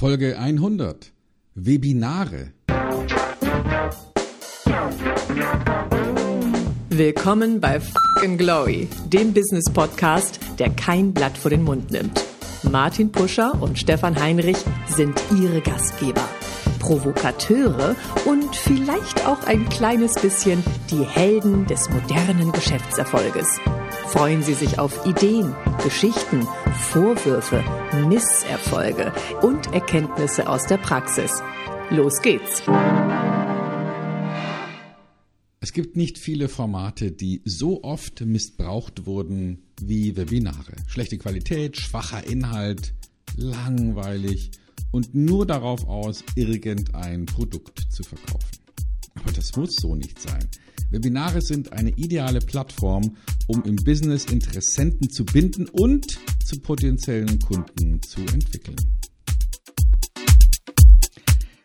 Folge 100. Webinare. Willkommen bei Fucking Glory, dem Business Podcast, der kein Blatt vor den Mund nimmt. Martin Puscher und Stefan Heinrich sind ihre Gastgeber. Provokateure und vielleicht auch ein kleines bisschen die Helden des modernen Geschäftserfolges. Freuen Sie sich auf Ideen, Geschichten, Vorwürfe, Misserfolge und Erkenntnisse aus der Praxis. Los geht's! Es gibt nicht viele Formate, die so oft missbraucht wurden wie Webinare. Schlechte Qualität, schwacher Inhalt, langweilig und nur darauf aus, irgendein Produkt zu verkaufen. Aber das muss so nicht sein. Webinare sind eine ideale Plattform, um im Business Interessenten zu binden und zu potenziellen Kunden zu entwickeln.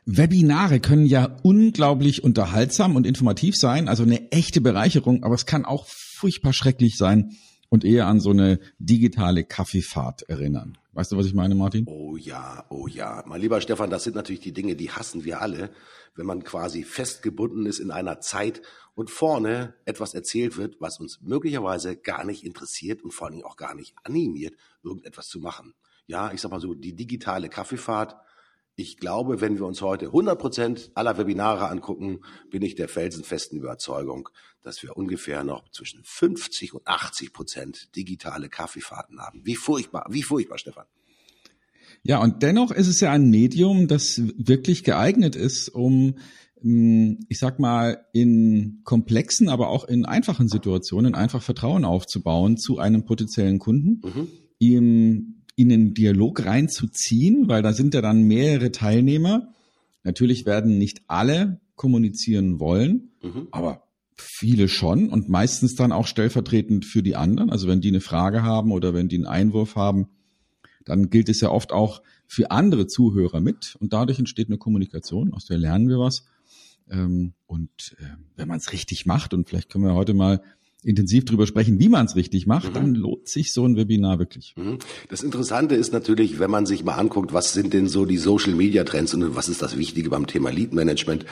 Webinare können ja unglaublich unterhaltsam und informativ sein, also eine echte Bereicherung, aber es kann auch furchtbar schrecklich sein und eher an so eine digitale Kaffeefahrt erinnern. Weißt du, was ich meine, Martin? Oh ja, oh ja. Mein lieber Stefan, das sind natürlich die Dinge, die hassen wir alle, wenn man quasi festgebunden ist in einer Zeit und vorne etwas erzählt wird, was uns möglicherweise gar nicht interessiert und vor allen Dingen auch gar nicht animiert, irgendetwas zu machen. Ja, ich sag mal so, die digitale Kaffeefahrt, ich glaube, wenn wir uns heute 100 Prozent aller Webinare angucken, bin ich der felsenfesten Überzeugung, dass wir ungefähr noch zwischen 50 und 80 Prozent digitale Kaffeefahrten haben. Wie furchtbar, wie furchtbar, Stefan. Ja, und dennoch ist es ja ein Medium, das wirklich geeignet ist, um, hm, ich sag mal, in komplexen, aber auch in einfachen Situationen einfach Vertrauen aufzubauen zu einem potenziellen Kunden, mhm. ihm in den Dialog reinzuziehen, weil da sind ja dann mehrere Teilnehmer. Natürlich werden nicht alle kommunizieren wollen, mhm. aber viele schon und meistens dann auch stellvertretend für die anderen. Also wenn die eine Frage haben oder wenn die einen Einwurf haben, dann gilt es ja oft auch für andere Zuhörer mit und dadurch entsteht eine Kommunikation, aus der lernen wir was. Ähm, und äh, wenn man es richtig macht, und vielleicht können wir heute mal intensiv drüber sprechen, wie man es richtig macht, mhm. dann lohnt sich so ein Webinar wirklich. Mhm. Das Interessante ist natürlich, wenn man sich mal anguckt, was sind denn so die Social Media Trends und was ist das Wichtige beim Thema Lead Management,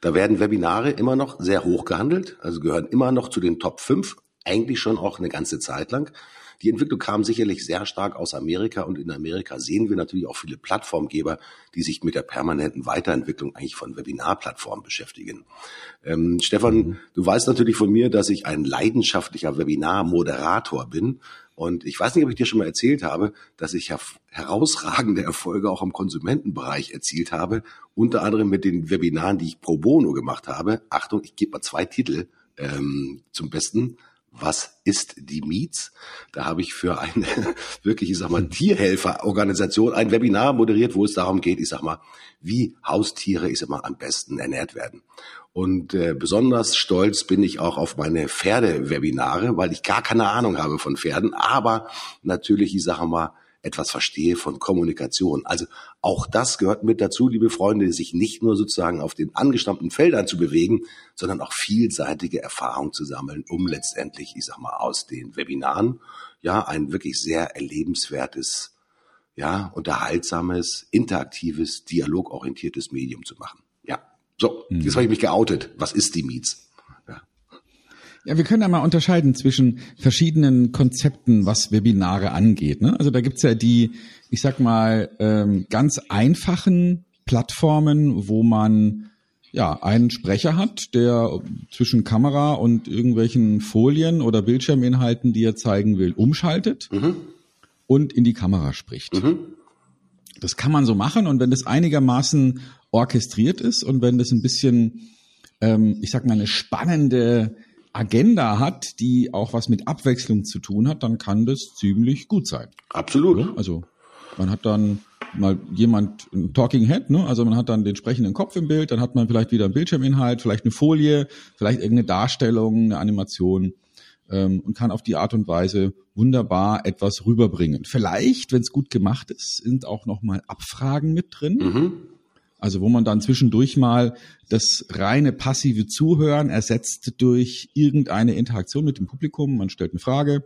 da werden Webinare immer noch sehr hoch gehandelt, also gehören immer noch zu den Top 5, eigentlich schon auch eine ganze Zeit lang. Die Entwicklung kam sicherlich sehr stark aus Amerika und in Amerika sehen wir natürlich auch viele Plattformgeber, die sich mit der permanenten Weiterentwicklung eigentlich von Webinarplattformen beschäftigen. Ähm, Stefan, mhm. du weißt natürlich von mir, dass ich ein leidenschaftlicher Webinar-Moderator bin. Und ich weiß nicht, ob ich dir schon mal erzählt habe, dass ich herausragende Erfolge auch im Konsumentenbereich erzielt habe, unter anderem mit den Webinaren, die ich pro bono gemacht habe. Achtung, ich gebe mal zwei Titel ähm, zum Besten was ist die Miets? Da habe ich für eine wirklich, ich sag mal, Tierhelferorganisation ein Webinar moderiert, wo es darum geht, ich sag mal, wie Haustiere, ich sag mal, am besten ernährt werden. Und äh, besonders stolz bin ich auch auf meine Pferde-Webinare, weil ich gar keine Ahnung habe von Pferden, aber natürlich, ich sage mal, etwas verstehe von Kommunikation. Also auch das gehört mit dazu, liebe Freunde, sich nicht nur sozusagen auf den angestammten Feldern zu bewegen, sondern auch vielseitige Erfahrungen zu sammeln, um letztendlich, ich sag mal, aus den Webinaren ja ein wirklich sehr erlebenswertes, ja, unterhaltsames, interaktives, dialogorientiertes Medium zu machen. Ja. So, mhm. jetzt habe ich mich geoutet. Was ist die Meets? Ja, wir können ja mal unterscheiden zwischen verschiedenen Konzepten, was Webinare angeht. Ne? Also da gibt's ja die, ich sag mal, ähm, ganz einfachen Plattformen, wo man ja einen Sprecher hat, der zwischen Kamera und irgendwelchen Folien oder Bildschirminhalten, die er zeigen will, umschaltet mhm. und in die Kamera spricht. Mhm. Das kann man so machen und wenn das einigermaßen orchestriert ist und wenn das ein bisschen, ähm, ich sag mal, eine spannende Agenda hat, die auch was mit Abwechslung zu tun hat, dann kann das ziemlich gut sein. Absolut. Also man hat dann mal jemand, ein Talking Head, ne? also man hat dann den sprechenden Kopf im Bild, dann hat man vielleicht wieder einen Bildschirminhalt, vielleicht eine Folie, vielleicht irgendeine Darstellung, eine Animation ähm, und kann auf die Art und Weise wunderbar etwas rüberbringen. Vielleicht, wenn es gut gemacht ist, sind auch noch mal Abfragen mit drin. Mhm. Also wo man dann zwischendurch mal das reine passive Zuhören ersetzt durch irgendeine Interaktion mit dem Publikum. Man stellt eine Frage,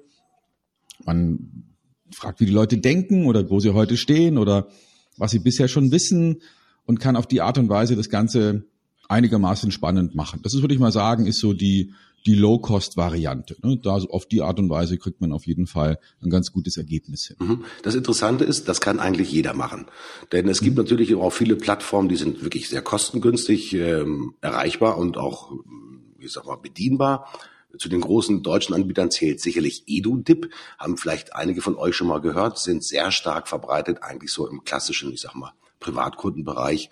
man fragt, wie die Leute denken oder wo sie heute stehen oder was sie bisher schon wissen und kann auf die Art und Weise das Ganze einigermaßen spannend machen. Das ist, würde ich mal sagen, ist so die, die Low-Cost-Variante. Ne? Da auf die Art und Weise kriegt man auf jeden Fall ein ganz gutes Ergebnis hin. Mhm. Das Interessante ist, das kann eigentlich jeder machen. Denn es gibt mhm. natürlich auch viele Plattformen, die sind wirklich sehr kostengünstig ähm, erreichbar und auch, wie sag mal, bedienbar. Zu den großen deutschen Anbietern zählt sicherlich EduDip, haben vielleicht einige von euch schon mal gehört, sind sehr stark verbreitet, eigentlich so im klassischen, ich sag mal, Privatkundenbereich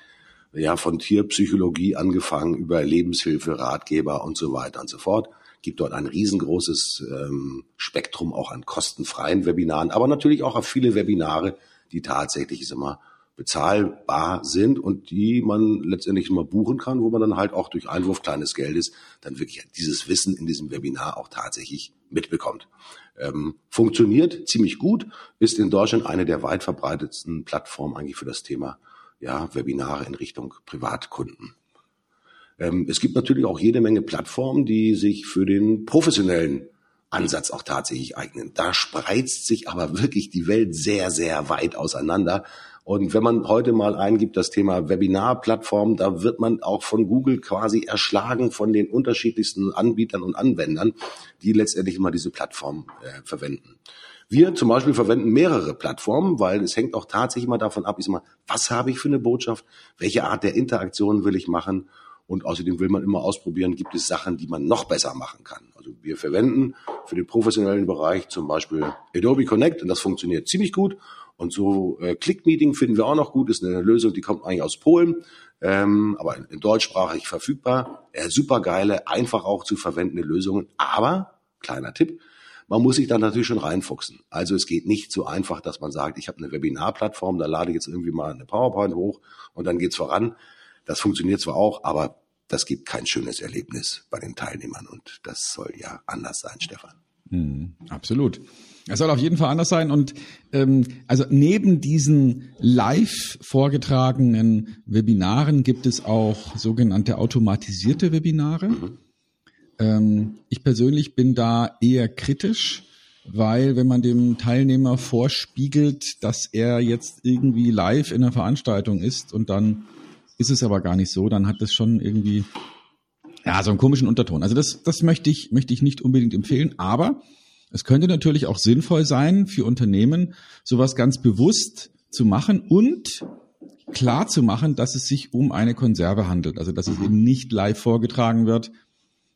ja, von Tierpsychologie angefangen über Lebenshilfe, Ratgeber und so weiter und so fort. Gibt dort ein riesengroßes ähm, Spektrum auch an kostenfreien Webinaren, aber natürlich auch auf viele Webinare, die tatsächlich, ich sag mal, bezahlbar sind und die man letztendlich immer buchen kann, wo man dann halt auch durch Einwurf kleines Geldes dann wirklich dieses Wissen in diesem Webinar auch tatsächlich mitbekommt. Ähm, funktioniert ziemlich gut, ist in Deutschland eine der weit verbreitetsten Plattformen eigentlich für das Thema ja, Webinare in Richtung Privatkunden. Ähm, es gibt natürlich auch jede Menge Plattformen, die sich für den professionellen Ansatz auch tatsächlich eignen. Da spreizt sich aber wirklich die Welt sehr, sehr weit auseinander. Und wenn man heute mal eingibt, das Thema Webinarplattform, da wird man auch von Google quasi erschlagen von den unterschiedlichsten Anbietern und Anwendern, die letztendlich immer diese Plattform äh, verwenden. Wir zum Beispiel verwenden mehrere Plattformen, weil es hängt auch tatsächlich mal davon ab, ich sag mal, was habe ich für eine Botschaft, welche Art der Interaktion will ich machen und außerdem will man immer ausprobieren, gibt es Sachen, die man noch besser machen kann. Also wir verwenden für den professionellen Bereich zum Beispiel Adobe Connect und das funktioniert ziemlich gut. Und so äh, Click-Meeting finden wir auch noch gut, ist eine Lösung, die kommt eigentlich aus Polen, ähm, aber in, in deutschsprachig verfügbar. Äh, super geile, einfach auch zu verwendende Lösungen. Aber, kleiner Tipp, man muss sich dann natürlich schon reinfuchsen. Also es geht nicht so einfach, dass man sagt, ich habe eine Webinarplattform, da lade ich jetzt irgendwie mal eine PowerPoint hoch und dann geht's voran. Das funktioniert zwar auch, aber das gibt kein schönes Erlebnis bei den Teilnehmern und das soll ja anders sein, Stefan. Hm, absolut. Es soll auf jeden Fall anders sein. Und ähm, also neben diesen live vorgetragenen Webinaren gibt es auch sogenannte automatisierte Webinare. Mhm. Ähm, ich persönlich bin da eher kritisch, weil wenn man dem Teilnehmer vorspiegelt, dass er jetzt irgendwie live in einer Veranstaltung ist und dann ist es aber gar nicht so, dann hat das schon irgendwie ja so einen komischen Unterton. Also das, das möchte ich möchte ich nicht unbedingt empfehlen, aber es könnte natürlich auch sinnvoll sein für Unternehmen, sowas ganz bewusst zu machen und klar zu machen, dass es sich um eine Konserve handelt. Also dass es eben nicht live vorgetragen wird,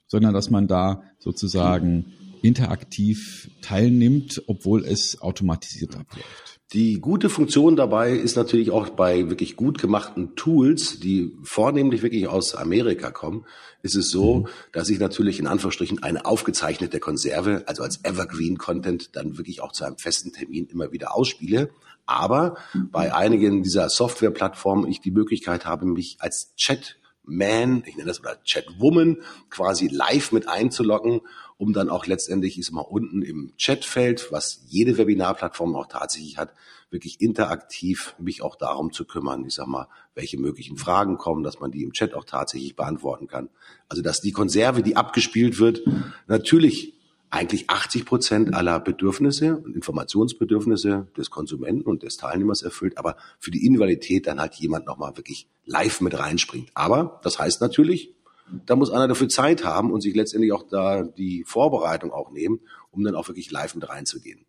sondern dass man da sozusagen interaktiv teilnimmt, obwohl es automatisiert abläuft. Die gute Funktion dabei ist natürlich auch bei wirklich gut gemachten Tools, die vornehmlich wirklich aus Amerika kommen, ist es so, mhm. dass ich natürlich in Anführungsstrichen eine aufgezeichnete Konserve, also als Evergreen Content, dann wirklich auch zu einem festen Termin immer wieder ausspiele. Aber bei einigen dieser Softwareplattformen ich die Möglichkeit habe, mich als Chat man, ich nenne das oder Chatwoman, quasi live mit einzuloggen, um dann auch letztendlich, ich sag mal, unten im Chatfeld, was jede Webinarplattform auch tatsächlich hat, wirklich interaktiv mich auch darum zu kümmern, ich sag mal, welche möglichen Fragen kommen, dass man die im Chat auch tatsächlich beantworten kann. Also, dass die Konserve, die abgespielt wird, natürlich eigentlich 80 Prozent aller Bedürfnisse und Informationsbedürfnisse des Konsumenten und des Teilnehmers erfüllt, aber für die Invalidität dann halt jemand nochmal wirklich live mit reinspringt. Aber das heißt natürlich, da muss einer dafür Zeit haben und sich letztendlich auch da die Vorbereitung auch nehmen, um dann auch wirklich live mit reinzugehen.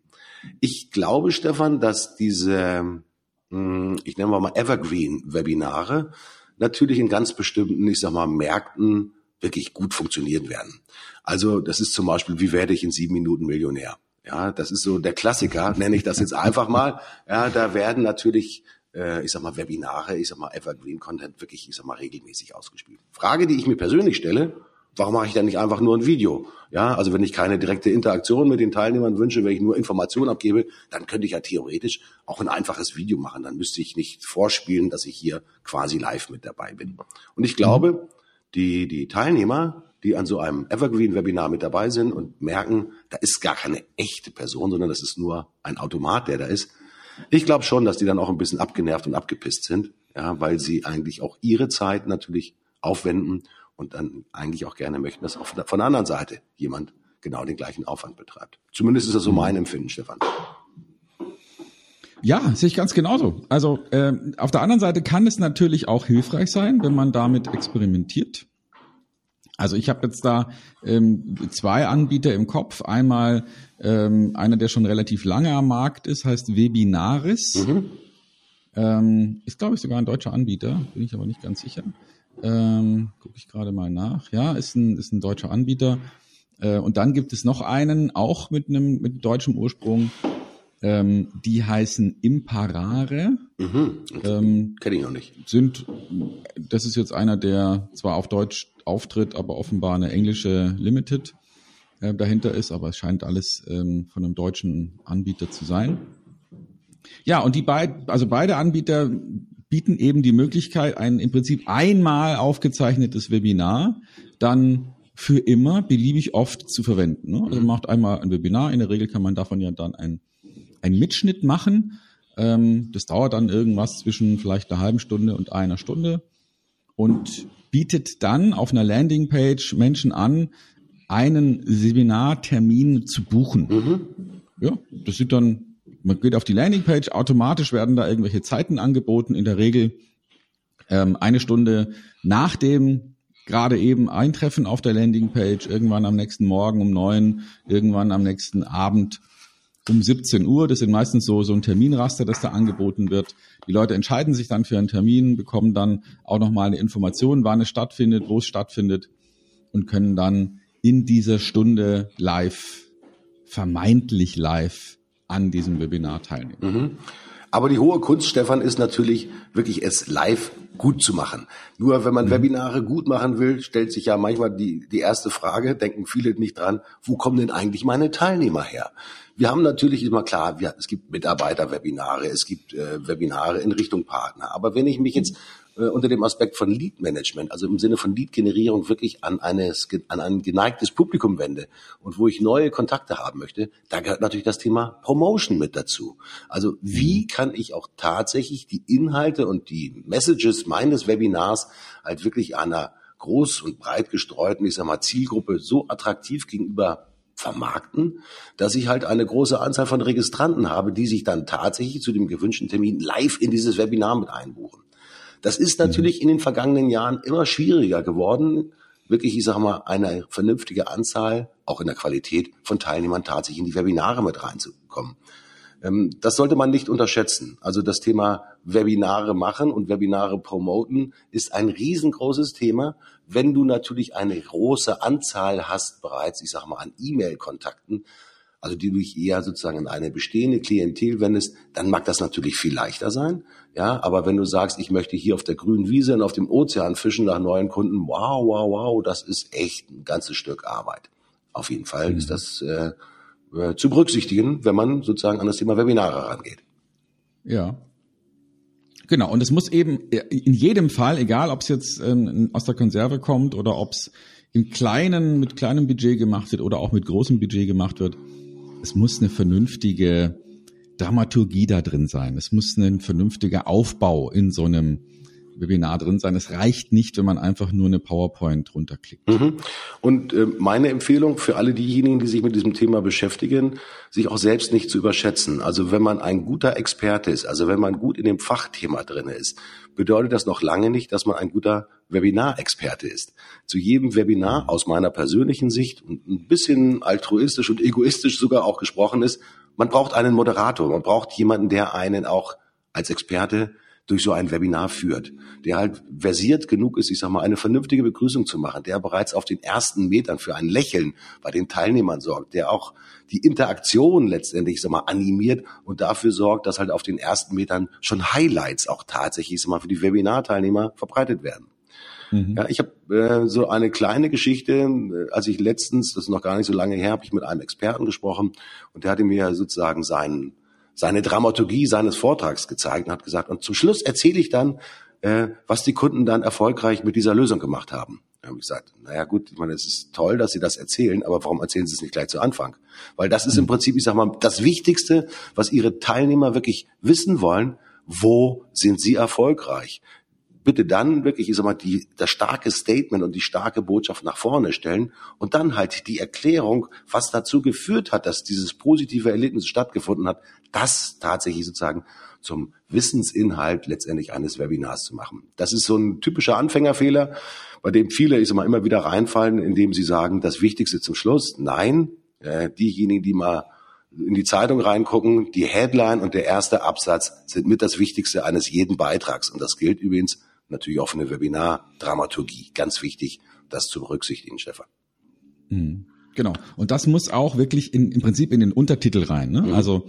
Ich glaube, Stefan, dass diese, hm, ich nenne mal Evergreen-Webinare natürlich in ganz bestimmten, ich sag mal, Märkten wirklich gut funktionieren werden. Also das ist zum Beispiel, wie werde ich in sieben Minuten Millionär? Ja, das ist so der Klassiker, nenne ich das jetzt einfach mal. Ja, da werden natürlich, äh, ich sag mal, Webinare, ich sag mal, Evergreen Content wirklich, ich sag mal, regelmäßig ausgespielt. Frage, die ich mir persönlich stelle, warum mache ich dann nicht einfach nur ein Video? Ja, also wenn ich keine direkte Interaktion mit den Teilnehmern wünsche, wenn ich nur Informationen abgebe, dann könnte ich ja theoretisch auch ein einfaches Video machen. Dann müsste ich nicht vorspielen, dass ich hier quasi live mit dabei bin. Und ich glaube, die, die Teilnehmer, die an so einem Evergreen-Webinar mit dabei sind und merken, da ist gar keine echte Person, sondern das ist nur ein Automat, der da ist. Ich glaube schon, dass die dann auch ein bisschen abgenervt und abgepisst sind, ja, weil sie eigentlich auch ihre Zeit natürlich aufwenden und dann eigentlich auch gerne möchten, dass auch von der anderen Seite jemand genau den gleichen Aufwand betreibt. Zumindest ist das so mein Empfinden, Stefan. Ja, sehe ich ganz genauso. Also äh, auf der anderen Seite kann es natürlich auch hilfreich sein, wenn man damit experimentiert. Also ich habe jetzt da ähm, zwei Anbieter im Kopf. Einmal ähm, einer, der schon relativ lange am Markt ist, heißt Webinaris. Mhm. Ähm, ist, glaube ich, sogar ein deutscher Anbieter, bin ich aber nicht ganz sicher. Ähm, Gucke ich gerade mal nach. Ja, ist ein, ist ein deutscher Anbieter. Äh, und dann gibt es noch einen, auch mit einem mit deutschem Ursprung. Ähm, die heißen Imparare. Mhm. Ähm, Kenne ich noch nicht. Sind, das ist jetzt einer, der zwar auf Deutsch auftritt, aber offenbar eine englische Limited äh, dahinter ist, aber es scheint alles ähm, von einem deutschen Anbieter zu sein. Ja, und die beiden, also beide Anbieter bieten eben die Möglichkeit, ein im Prinzip einmal aufgezeichnetes Webinar dann für immer beliebig oft zu verwenden. Ne? Also man macht einmal ein Webinar, in der Regel kann man davon ja dann ein, einen Mitschnitt machen. Ähm, das dauert dann irgendwas zwischen vielleicht einer halben Stunde und einer Stunde und bietet dann auf einer Landingpage Menschen an, einen Seminartermin zu buchen. Mhm. Ja, das sieht dann man geht auf die Landingpage, automatisch werden da irgendwelche Zeiten angeboten, in der Regel ähm, eine Stunde nach dem gerade eben Eintreffen auf der Landingpage, irgendwann am nächsten Morgen um neun, irgendwann am nächsten Abend um 17 Uhr. Das sind meistens so, so ein Terminraster, das da angeboten wird. Die Leute entscheiden sich dann für einen Termin, bekommen dann auch nochmal eine Information, wann es stattfindet, wo es stattfindet und können dann in dieser Stunde live, vermeintlich live, an diesem Webinar teilnehmen. Mhm. Aber die hohe Kunst, Stefan, ist natürlich wirklich es live gut zu machen. Nur wenn man mhm. Webinare gut machen will, stellt sich ja manchmal die, die erste Frage, denken viele nicht dran, wo kommen denn eigentlich meine Teilnehmer her? Wir haben natürlich immer klar, wir, es gibt Mitarbeiter-Webinare, es gibt äh, Webinare in Richtung Partner. Aber wenn ich mich jetzt äh, unter dem Aspekt von Lead Management, also im Sinne von Lead-Generierung wirklich an, eines, an ein geneigtes Publikum wende und wo ich neue Kontakte haben möchte, da gehört natürlich das Thema Promotion mit dazu. Also wie mhm. kann ich auch tatsächlich die Inhalte und die Messages meines Webinars halt wirklich einer groß und breit gestreuten, ich sag mal, Zielgruppe so attraktiv gegenüber vermarkten, dass ich halt eine große Anzahl von Registranten habe, die sich dann tatsächlich zu dem gewünschten Termin live in dieses Webinar mit einbuchen. Das ist natürlich mhm. in den vergangenen Jahren immer schwieriger geworden, wirklich, ich sage mal, eine vernünftige Anzahl, auch in der Qualität von Teilnehmern tatsächlich in die Webinare mit reinzukommen. Ähm, das sollte man nicht unterschätzen. Also das Thema Webinare machen und Webinare promoten ist ein riesengroßes Thema. Wenn du natürlich eine große Anzahl hast bereits, ich sage mal, an E-Mail-Kontakten, also die du dich eher sozusagen an eine bestehende Klientel wendest, dann mag das natürlich viel leichter sein. Ja, aber wenn du sagst, ich möchte hier auf der grünen Wiese und auf dem Ozean fischen nach neuen Kunden, wow, wow, wow, das ist echt ein ganzes Stück Arbeit. Auf jeden Fall mhm. ist das äh, äh, zu berücksichtigen, wenn man sozusagen an das Thema Webinare rangeht. Ja. Genau, und es muss eben in jedem Fall, egal ob es jetzt ähm, aus der Konserve kommt oder ob es im kleinen, mit kleinem Budget gemacht wird oder auch mit großem Budget gemacht wird, es muss eine vernünftige Dramaturgie da drin sein. Es muss ein vernünftiger Aufbau in so einem Webinar drin sein. Es reicht nicht, wenn man einfach nur eine PowerPoint runterklickt. Mhm. Und äh, meine Empfehlung für alle diejenigen, die sich mit diesem Thema beschäftigen, sich auch selbst nicht zu überschätzen. Also wenn man ein guter Experte ist, also wenn man gut in dem Fachthema drin ist, bedeutet das noch lange nicht, dass man ein guter Webinar-Experte ist. Zu jedem Webinar aus meiner persönlichen Sicht und ein bisschen altruistisch und egoistisch sogar auch gesprochen ist, man braucht einen Moderator, man braucht jemanden, der einen auch als Experte durch so ein Webinar führt, der halt versiert genug ist, ich sag mal, eine vernünftige Begrüßung zu machen, der bereits auf den ersten Metern für ein Lächeln bei den Teilnehmern sorgt, der auch die Interaktion letztendlich, ich sag mal, animiert und dafür sorgt, dass halt auf den ersten Metern schon Highlights auch tatsächlich, ich sag mal, für die Webinarteilnehmer verbreitet werden. Mhm. Ja, ich habe äh, so eine kleine Geschichte, äh, als ich letztens, das ist noch gar nicht so lange her, habe ich mit einem Experten gesprochen und der hatte mir sozusagen seinen seine Dramaturgie seines Vortrags gezeigt und hat gesagt, und zum Schluss erzähle ich dann, äh, was die Kunden dann erfolgreich mit dieser Lösung gemacht haben. Da habe ich gesagt, naja gut, ich meine, es ist toll, dass Sie das erzählen, aber warum erzählen Sie es nicht gleich zu Anfang? Weil das ist im Prinzip, ich sag mal, das Wichtigste, was Ihre Teilnehmer wirklich wissen wollen, wo sind Sie erfolgreich? Bitte dann wirklich, ich sag mal, die, das starke Statement und die starke Botschaft nach vorne stellen und dann halt die Erklärung, was dazu geführt hat, dass dieses positive Erlebnis stattgefunden hat, das tatsächlich sozusagen zum Wissensinhalt letztendlich eines Webinars zu machen. Das ist so ein typischer Anfängerfehler, bei dem viele, ich sag mal, immer wieder reinfallen, indem sie sagen, das Wichtigste zum Schluss. Nein, äh, diejenigen, die mal in die Zeitung reingucken, die Headline und der erste Absatz sind mit das Wichtigste eines jeden Beitrags. Und das gilt übrigens natürlich auch für eine Webinar-Dramaturgie. Ganz wichtig, das zu berücksichtigen, Stefan. Mhm. Genau. Und das muss auch wirklich in, im Prinzip in den Untertitel rein. Ne? Mhm. Also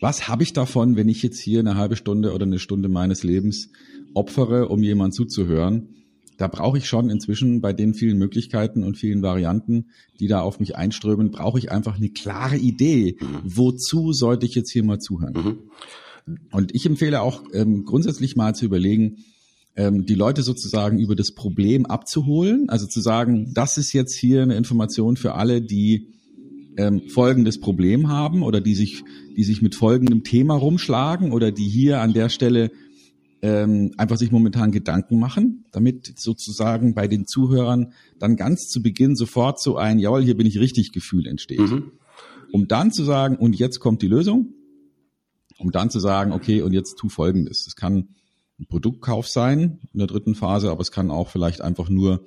was habe ich davon, wenn ich jetzt hier eine halbe Stunde oder eine Stunde meines Lebens opfere, um jemand zuzuhören? Da brauche ich schon inzwischen bei den vielen Möglichkeiten und vielen Varianten, die da auf mich einströmen, brauche ich einfach eine klare Idee. Mhm. Wozu sollte ich jetzt hier mal zuhören? Mhm. Und ich empfehle auch ähm, grundsätzlich mal zu überlegen, ähm, die Leute sozusagen über das Problem abzuholen. Also zu sagen, das ist jetzt hier eine Information für alle, die ähm, folgendes Problem haben oder die sich, die sich mit folgendem Thema rumschlagen oder die hier an der Stelle ähm, einfach sich momentan Gedanken machen, damit sozusagen bei den Zuhörern dann ganz zu Beginn sofort so ein, jawohl, hier bin ich richtig Gefühl entsteht. Mhm. Um dann zu sagen, und jetzt kommt die Lösung, um dann zu sagen, okay, und jetzt tu folgendes. Es kann Produktkauf sein in der dritten Phase, aber es kann auch vielleicht einfach nur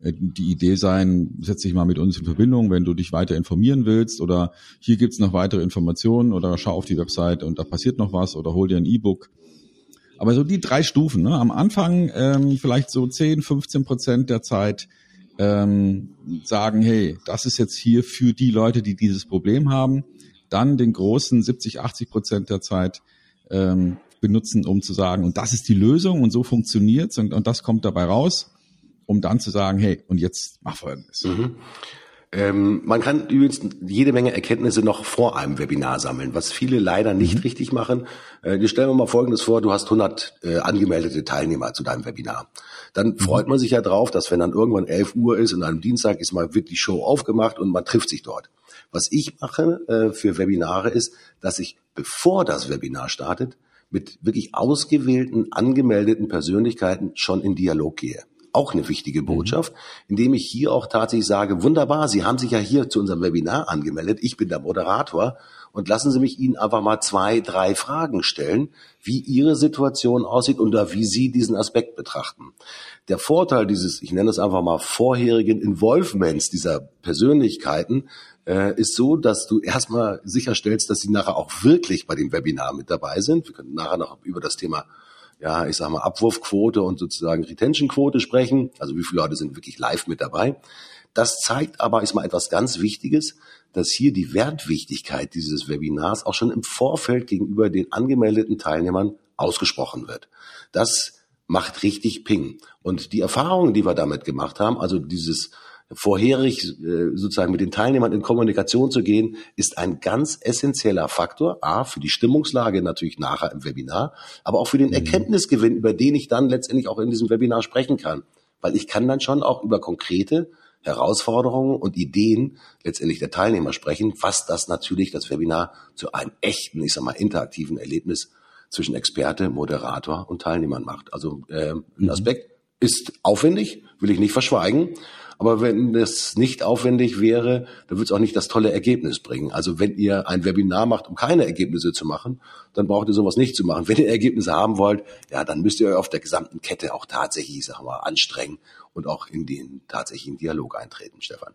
äh, die Idee sein, setz dich mal mit uns in Verbindung, wenn du dich weiter informieren willst oder hier gibt's noch weitere Informationen oder schau auf die Website und da passiert noch was oder hol dir ein E-Book. Aber so die drei Stufen, ne? am Anfang ähm, vielleicht so 10, 15 Prozent der Zeit ähm, sagen, hey, das ist jetzt hier für die Leute, die dieses Problem haben. Dann den großen 70, 80 Prozent der Zeit ähm, benutzen, um zu sagen, und das ist die Lösung und so funktioniert's und, und das kommt dabei raus, um dann zu sagen, hey, und jetzt mach folgendes. Mhm. Ähm, man kann übrigens jede Menge Erkenntnisse noch vor einem Webinar sammeln, was viele leider nicht mhm. richtig machen. Äh, stellen wir mal Folgendes vor, du hast 100 äh, angemeldete Teilnehmer zu deinem Webinar. Dann mhm. freut man sich ja drauf, dass wenn dann irgendwann 11 Uhr ist und einem Dienstag ist mal wird die Show aufgemacht und man trifft sich dort. Was ich mache äh, für Webinare ist, dass ich, bevor das Webinar startet, mit wirklich ausgewählten, angemeldeten Persönlichkeiten schon in Dialog gehe. Auch eine wichtige mhm. Botschaft, indem ich hier auch tatsächlich sage, wunderbar, Sie haben sich ja hier zu unserem Webinar angemeldet, ich bin der Moderator und lassen Sie mich Ihnen einfach mal zwei, drei Fragen stellen, wie Ihre Situation aussieht und wie Sie diesen Aspekt betrachten. Der Vorteil dieses, ich nenne es einfach mal vorherigen Involvements dieser Persönlichkeiten äh, ist so, dass du erstmal sicherstellst, dass sie nachher auch wirklich bei dem Webinar mit dabei sind. Wir können nachher noch über das Thema, ja, ich sag mal, Abwurfquote und sozusagen Retentionquote sprechen. Also wie viele Leute sind wirklich live mit dabei. Das zeigt aber, ist mal etwas ganz Wichtiges, dass hier die Wertwichtigkeit dieses Webinars auch schon im Vorfeld gegenüber den angemeldeten Teilnehmern ausgesprochen wird. Das macht richtig Ping. Und die Erfahrungen, die wir damit gemacht haben, also dieses vorherig äh, sozusagen mit den Teilnehmern in Kommunikation zu gehen, ist ein ganz essentieller Faktor. A, für die Stimmungslage natürlich nachher im Webinar, aber auch für den mhm. Erkenntnisgewinn, über den ich dann letztendlich auch in diesem Webinar sprechen kann. Weil ich kann dann schon auch über konkrete Herausforderungen und Ideen letztendlich der Teilnehmer sprechen, was das natürlich das Webinar zu einem echten, ich sag mal, interaktiven Erlebnis zwischen Experte, Moderator und Teilnehmern macht. Also äh, ein mhm. Aspekt ist aufwendig, will ich nicht verschweigen. Aber wenn das nicht aufwendig wäre, dann wird es auch nicht das tolle Ergebnis bringen. Also wenn ihr ein Webinar macht, um keine Ergebnisse zu machen, dann braucht ihr sowas nicht zu machen. Wenn ihr Ergebnisse haben wollt, ja, dann müsst ihr euch auf der gesamten Kette auch tatsächlich, sagen wir, anstrengen und auch in den tatsächlichen Dialog eintreten, Stefan.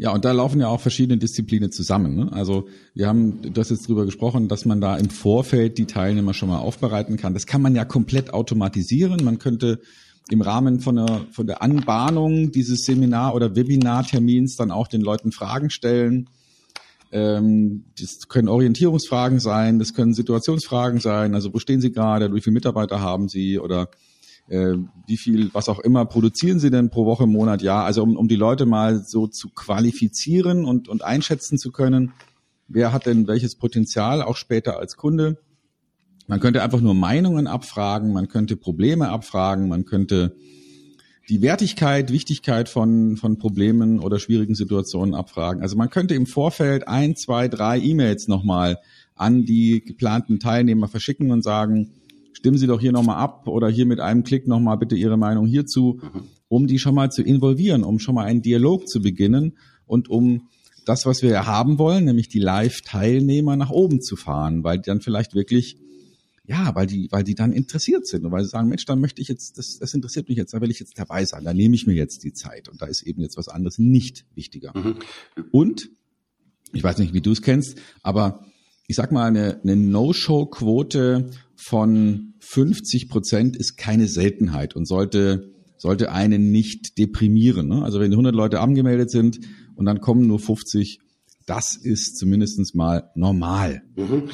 Ja, und da laufen ja auch verschiedene Disziplinen zusammen. Ne? Also wir haben das jetzt drüber gesprochen, dass man da im Vorfeld die Teilnehmer schon mal aufbereiten kann. Das kann man ja komplett automatisieren. Man könnte im Rahmen von der, von der Anbahnung dieses Seminar- oder Webinartermins dann auch den Leuten Fragen stellen. Ähm, das können Orientierungsfragen sein, das können Situationsfragen sein, also wo stehen Sie gerade, wie viele Mitarbeiter haben Sie oder äh, wie viel, was auch immer, produzieren Sie denn pro Woche, Monat, Jahr? Also um, um die Leute mal so zu qualifizieren und, und einschätzen zu können, wer hat denn welches Potenzial auch später als Kunde. Man könnte einfach nur Meinungen abfragen, man könnte Probleme abfragen, man könnte die Wertigkeit, Wichtigkeit von, von Problemen oder schwierigen Situationen abfragen. Also man könnte im Vorfeld ein, zwei, drei E-Mails nochmal an die geplanten Teilnehmer verschicken und sagen, stimmen Sie doch hier nochmal ab oder hier mit einem Klick nochmal bitte Ihre Meinung hierzu, mhm. um die schon mal zu involvieren, um schon mal einen Dialog zu beginnen und um das, was wir haben wollen, nämlich die Live-Teilnehmer nach oben zu fahren, weil die dann vielleicht wirklich, ja, weil die, weil die dann interessiert sind und weil sie sagen, Mensch, dann möchte ich jetzt, das, das interessiert mich jetzt, da will ich jetzt dabei sein, da nehme ich mir jetzt die Zeit und da ist eben jetzt was anderes nicht wichtiger. Mhm. Und, ich weiß nicht, wie du es kennst, aber ich sag mal, eine, eine No-Show-Quote von 50 Prozent ist keine Seltenheit und sollte, sollte einen nicht deprimieren. Ne? Also wenn 100 Leute angemeldet sind und dann kommen nur 50, das ist zumindestens mal normal. Mhm.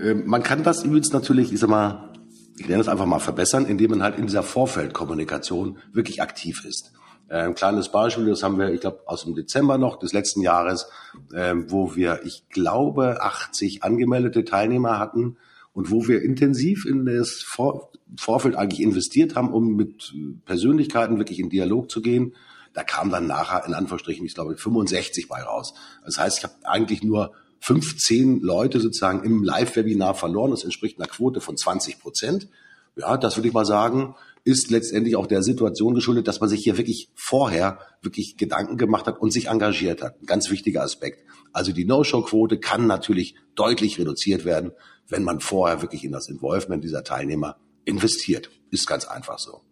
Äh, man kann das übrigens natürlich, ich sag mal, ich nenne das einfach mal verbessern, indem man halt in dieser Vorfeldkommunikation wirklich aktiv ist. Ein kleines Beispiel, das haben wir, ich glaube, aus dem Dezember noch des letzten Jahres, äh, wo wir, ich glaube, 80 angemeldete Teilnehmer hatten und wo wir intensiv in das Vor Vorfeld eigentlich investiert haben, um mit Persönlichkeiten wirklich in Dialog zu gehen. Da kam dann nachher in Anführungsstrichen, ich glaube, 65 bei raus. Das heißt, ich habe eigentlich nur 15 Leute sozusagen im Live-Webinar verloren. Das entspricht einer Quote von 20 Prozent. Ja, das würde ich mal sagen, ist letztendlich auch der Situation geschuldet, dass man sich hier wirklich vorher wirklich Gedanken gemacht hat und sich engagiert hat. Ein ganz wichtiger Aspekt. Also die No-Show-Quote kann natürlich deutlich reduziert werden, wenn man vorher wirklich in das Involvement dieser Teilnehmer investiert. Ist ganz einfach so.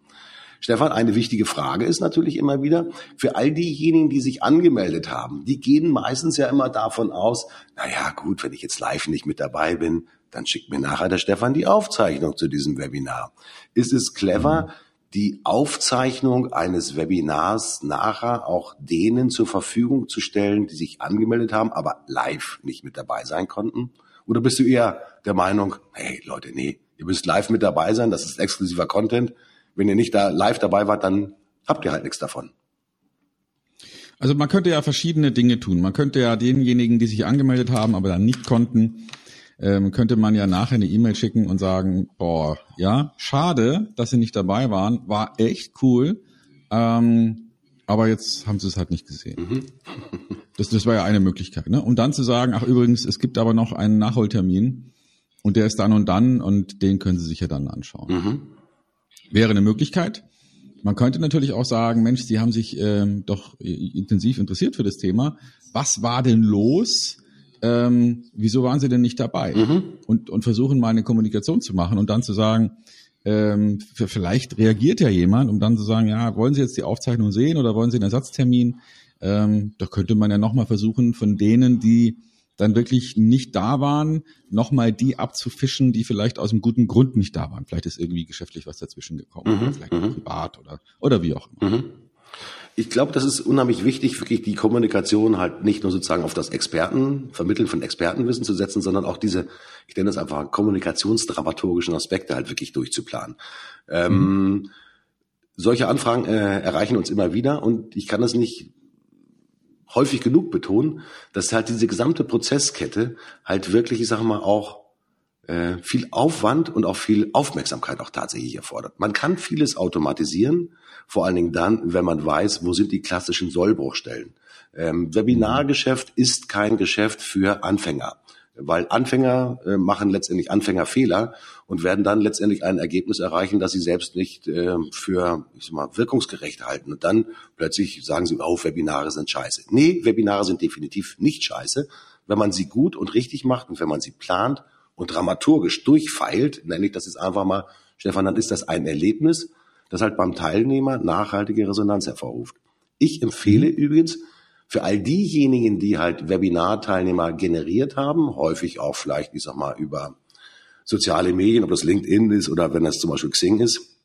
Stefan, eine wichtige Frage ist natürlich immer wieder, für all diejenigen, die sich angemeldet haben, die gehen meistens ja immer davon aus, na ja, gut, wenn ich jetzt live nicht mit dabei bin, dann schickt mir nachher der Stefan die Aufzeichnung zu diesem Webinar. Ist es clever, die Aufzeichnung eines Webinars nachher auch denen zur Verfügung zu stellen, die sich angemeldet haben, aber live nicht mit dabei sein konnten? Oder bist du eher der Meinung, hey Leute, nee, ihr müsst live mit dabei sein, das ist exklusiver Content. Wenn ihr nicht da live dabei wart, dann habt ihr halt nichts davon. Also man könnte ja verschiedene Dinge tun. Man könnte ja denjenigen, die sich angemeldet haben, aber dann nicht konnten, ähm, könnte man ja nachher eine E-Mail schicken und sagen, boah, ja, schade, dass sie nicht dabei waren, war echt cool, ähm, aber jetzt haben sie es halt nicht gesehen. Mhm. Das, das war ja eine Möglichkeit. Ne? Um dann zu sagen, ach übrigens, es gibt aber noch einen Nachholtermin und der ist dann und dann und den können Sie sich ja dann anschauen. Mhm. Wäre eine Möglichkeit. Man könnte natürlich auch sagen, Mensch, Sie haben sich ähm, doch intensiv interessiert für das Thema. Was war denn los? ähm, wieso waren Sie denn nicht dabei? Mhm. Und, und versuchen mal eine Kommunikation zu machen und dann zu sagen, ähm, vielleicht reagiert ja jemand, um dann zu sagen, ja, wollen Sie jetzt die Aufzeichnung sehen oder wollen Sie einen Ersatztermin? Ähm, da könnte man ja nochmal versuchen, von denen, die dann wirklich nicht da waren, nochmal die abzufischen, die vielleicht aus einem guten Grund nicht da waren. Vielleicht ist irgendwie geschäftlich was dazwischen gekommen, mhm. oder vielleicht mhm. privat oder, oder wie auch immer. Mhm ich glaube, das ist unheimlich wichtig, wirklich die Kommunikation halt nicht nur sozusagen auf das Experten, Vermitteln von Expertenwissen zu setzen, sondern auch diese, ich nenne das einfach kommunikationsdramaturgischen Aspekte halt wirklich durchzuplanen. Ähm, mhm. Solche Anfragen äh, erreichen uns immer wieder und ich kann das nicht häufig genug betonen, dass halt diese gesamte Prozesskette halt wirklich, ich sage mal, auch äh, viel Aufwand und auch viel Aufmerksamkeit auch tatsächlich erfordert. Man kann vieles automatisieren, vor allen Dingen dann, wenn man weiß, wo sind die klassischen Sollbruchstellen. Ähm, Webinargeschäft ist kein Geschäft für Anfänger, weil Anfänger äh, machen letztendlich Anfängerfehler und werden dann letztendlich ein Ergebnis erreichen, das sie selbst nicht äh, für ich sag mal, wirkungsgerecht halten. Und dann plötzlich sagen sie, oh, Webinare sind scheiße. Nee, Webinare sind definitiv nicht scheiße, wenn man sie gut und richtig macht und wenn man sie plant und dramaturgisch durchfeilt, nenne ich das jetzt einfach mal, Stefan, dann ist das ein Erlebnis, das halt beim Teilnehmer nachhaltige Resonanz hervorruft. Ich empfehle mhm. übrigens für all diejenigen, die halt Webinar-Teilnehmer generiert haben, häufig auch vielleicht, ich sag mal, über soziale Medien, ob das LinkedIn ist oder wenn das zum Beispiel Xing ist,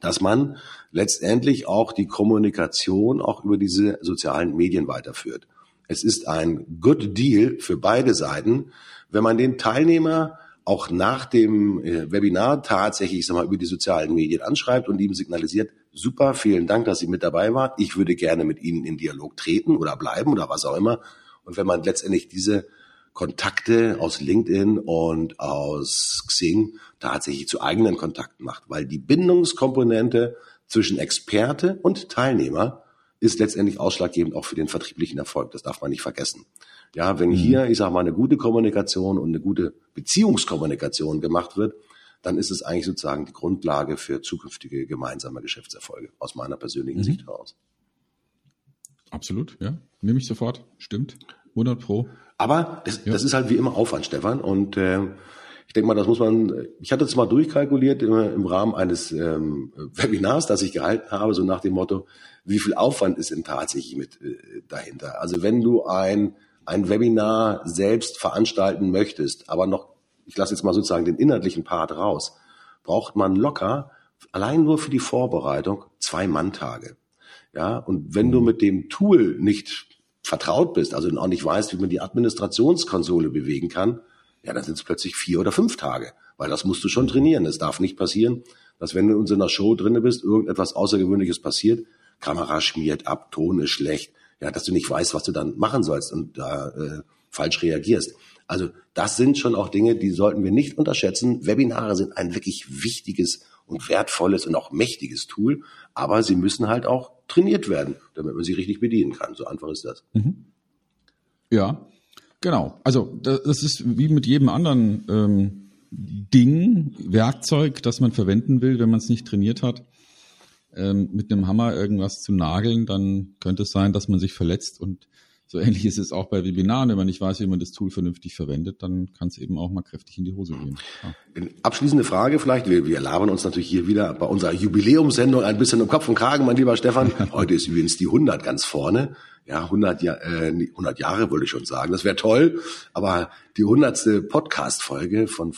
dass man letztendlich auch die Kommunikation auch über diese sozialen Medien weiterführt. Es ist ein Good Deal für beide Seiten, wenn man den Teilnehmer auch nach dem äh, Webinar tatsächlich sag mal, über die sozialen Medien anschreibt und ihm signalisiert, super, vielen Dank, dass Sie mit dabei waren. Ich würde gerne mit Ihnen in Dialog treten oder bleiben oder was auch immer. Und wenn man letztendlich diese Kontakte aus LinkedIn und aus Xing tatsächlich zu eigenen Kontakten macht, weil die Bindungskomponente zwischen Experte und Teilnehmer ist letztendlich ausschlaggebend auch für den vertrieblichen Erfolg. Das darf man nicht vergessen. Ja, wenn mhm. hier, ich sage mal, eine gute Kommunikation und eine gute Beziehungskommunikation gemacht wird, dann ist es eigentlich sozusagen die Grundlage für zukünftige gemeinsame Geschäftserfolge aus meiner persönlichen mhm. Sicht heraus. Absolut, ja. Nehme ich sofort. Stimmt. 100 Pro. Aber das, ja. das ist halt wie immer Aufwand, Stefan. Und äh, ich denke mal, das muss man, ich hatte das mal durchkalkuliert im, im Rahmen eines ähm, Webinars, das ich gehalten habe, so nach dem Motto, wie viel Aufwand ist denn tatsächlich mit äh, dahinter? Also wenn du ein, ein Webinar selbst veranstalten möchtest, aber noch, ich lasse jetzt mal sozusagen den inhaltlichen Part raus, braucht man locker allein nur für die Vorbereitung zwei Manntage. Ja, und wenn du mit dem Tool nicht vertraut bist, also auch nicht weißt, wie man die Administrationskonsole bewegen kann, ja, dann sind es plötzlich vier oder fünf Tage, weil das musst du schon trainieren. Es darf nicht passieren, dass wenn du in unserer Show drinne bist, irgendetwas Außergewöhnliches passiert, Kamera schmiert ab, Ton ist schlecht, ja, dass du nicht weißt, was du dann machen sollst und da äh, falsch reagierst. Also das sind schon auch Dinge, die sollten wir nicht unterschätzen. Webinare sind ein wirklich wichtiges und wertvolles und auch mächtiges Tool, aber sie müssen halt auch trainiert werden, damit man sie richtig bedienen kann. So einfach ist das. Mhm. Ja, genau. Also das ist wie mit jedem anderen ähm, Ding, Werkzeug, das man verwenden will, wenn man es nicht trainiert hat. Ähm, mit einem Hammer irgendwas zu nageln, dann könnte es sein, dass man sich verletzt und so ähnlich ist es auch bei Webinaren. Wenn man nicht weiß, wie man das Tool vernünftig verwendet, dann kann es eben auch mal kräftig in die Hose gehen. Ja. Abschließende Frage vielleicht. Wir, wir labern uns natürlich hier wieder bei unserer Jubiläumssendung ein bisschen um Kopf und Kragen, mein lieber Stefan. Heute ist übrigens die 100 ganz vorne. Ja, 100, Jahr, äh, 100 Jahre wollte ich schon sagen. Das wäre toll. Aber die 100. Podcast-Folge von